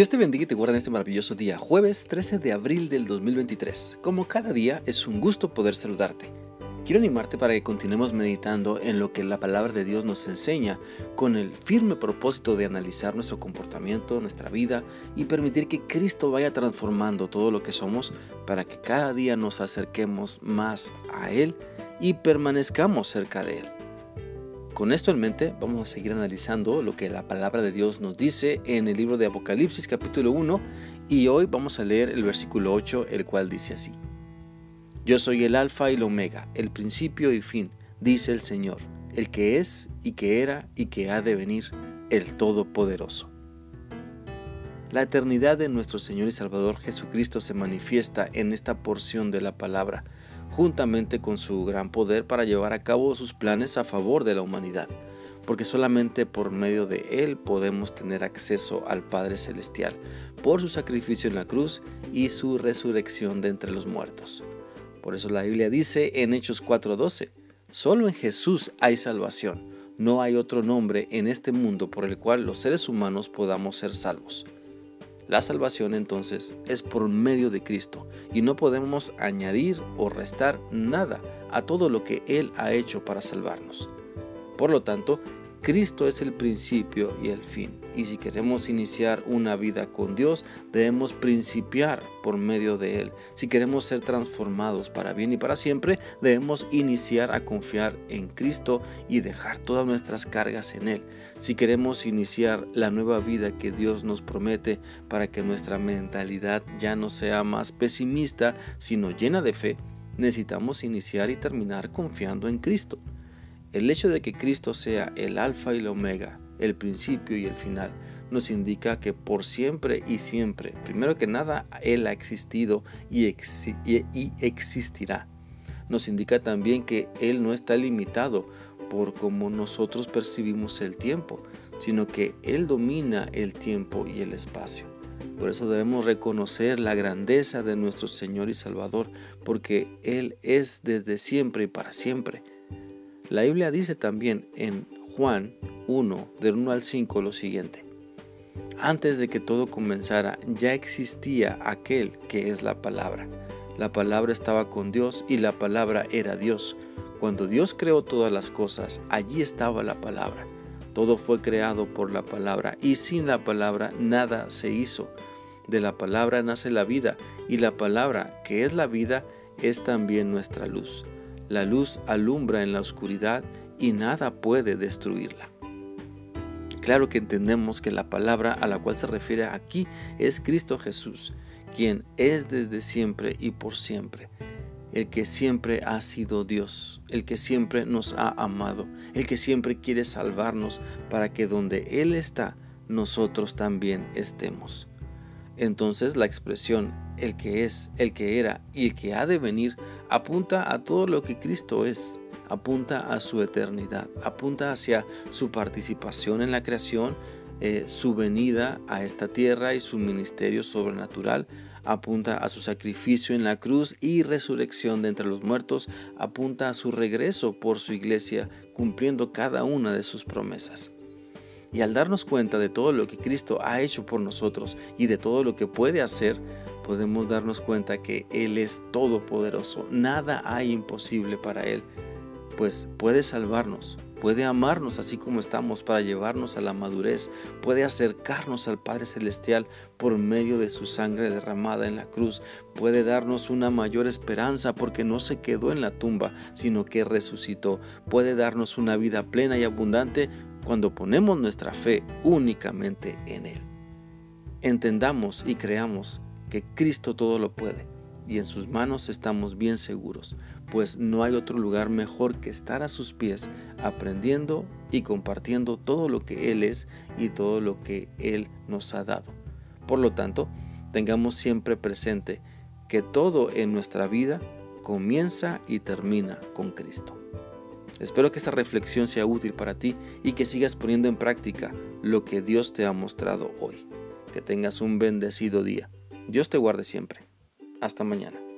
Dios te bendiga y te guarde en este maravilloso día, jueves 13 de abril del 2023. Como cada día, es un gusto poder saludarte. Quiero animarte para que continuemos meditando en lo que la palabra de Dios nos enseña con el firme propósito de analizar nuestro comportamiento, nuestra vida y permitir que Cristo vaya transformando todo lo que somos para que cada día nos acerquemos más a Él y permanezcamos cerca de Él. Con esto en mente, vamos a seguir analizando lo que la palabra de Dios nos dice en el libro de Apocalipsis capítulo 1 y hoy vamos a leer el versículo 8, el cual dice así. Yo soy el alfa y el omega, el principio y fin, dice el Señor, el que es y que era y que ha de venir, el Todopoderoso. La eternidad de nuestro Señor y Salvador Jesucristo se manifiesta en esta porción de la palabra juntamente con su gran poder para llevar a cabo sus planes a favor de la humanidad, porque solamente por medio de Él podemos tener acceso al Padre Celestial, por su sacrificio en la cruz y su resurrección de entre los muertos. Por eso la Biblia dice en Hechos 4:12, solo en Jesús hay salvación, no hay otro nombre en este mundo por el cual los seres humanos podamos ser salvos. La salvación entonces es por medio de Cristo y no podemos añadir o restar nada a todo lo que Él ha hecho para salvarnos. Por lo tanto, Cristo es el principio y el fin. Y si queremos iniciar una vida con Dios, debemos principiar por medio de Él. Si queremos ser transformados para bien y para siempre, debemos iniciar a confiar en Cristo y dejar todas nuestras cargas en Él. Si queremos iniciar la nueva vida que Dios nos promete para que nuestra mentalidad ya no sea más pesimista, sino llena de fe, necesitamos iniciar y terminar confiando en Cristo. El hecho de que Cristo sea el alfa y el omega, el principio y el final, nos indica que por siempre y siempre, primero que nada, Él ha existido y, existirá. Nos indica también que Él no está limitado por cómo nosotros percibimos el tiempo, sino que Él domina el tiempo y el espacio. Por eso debemos reconocer la grandeza de nuestro Señor y Salvador, porque Él es desde siempre y para siempre. La Biblia dice también en Juan 1, del 1 al 5, lo siguiente. Antes de que todo comenzara, ya existía aquel que es la palabra. La palabra estaba con Dios y la palabra era Dios. Cuando Dios creó todas las cosas, allí estaba la palabra. Todo fue creado por la palabra y sin la palabra nada se hizo. De la palabra nace la vida y la palabra, que es la vida, es también nuestra luz. La luz alumbra en la oscuridad y nada puede destruirla. Claro que entendemos que la palabra a la cual se refiere aquí es Cristo Jesús, quien es desde siempre y por siempre, el que siempre ha sido Dios, el que siempre nos ha amado, el que siempre quiere salvarnos para que donde Él está, nosotros también estemos. Entonces la expresión el que es, el que era y el que ha de venir apunta a todo lo que Cristo es, apunta a su eternidad, apunta hacia su participación en la creación, eh, su venida a esta tierra y su ministerio sobrenatural, apunta a su sacrificio en la cruz y resurrección de entre los muertos, apunta a su regreso por su iglesia, cumpliendo cada una de sus promesas. Y al darnos cuenta de todo lo que Cristo ha hecho por nosotros y de todo lo que puede hacer, podemos darnos cuenta que Él es todopoderoso. Nada hay imposible para Él, pues puede salvarnos, puede amarnos así como estamos para llevarnos a la madurez, puede acercarnos al Padre Celestial por medio de su sangre derramada en la cruz, puede darnos una mayor esperanza porque no se quedó en la tumba, sino que resucitó, puede darnos una vida plena y abundante cuando ponemos nuestra fe únicamente en Él. Entendamos y creamos que Cristo todo lo puede y en sus manos estamos bien seguros, pues no hay otro lugar mejor que estar a sus pies aprendiendo y compartiendo todo lo que Él es y todo lo que Él nos ha dado. Por lo tanto, tengamos siempre presente que todo en nuestra vida comienza y termina con Cristo. Espero que esta reflexión sea útil para ti y que sigas poniendo en práctica lo que Dios te ha mostrado hoy. Que tengas un bendecido día. Dios te guarde siempre. Hasta mañana.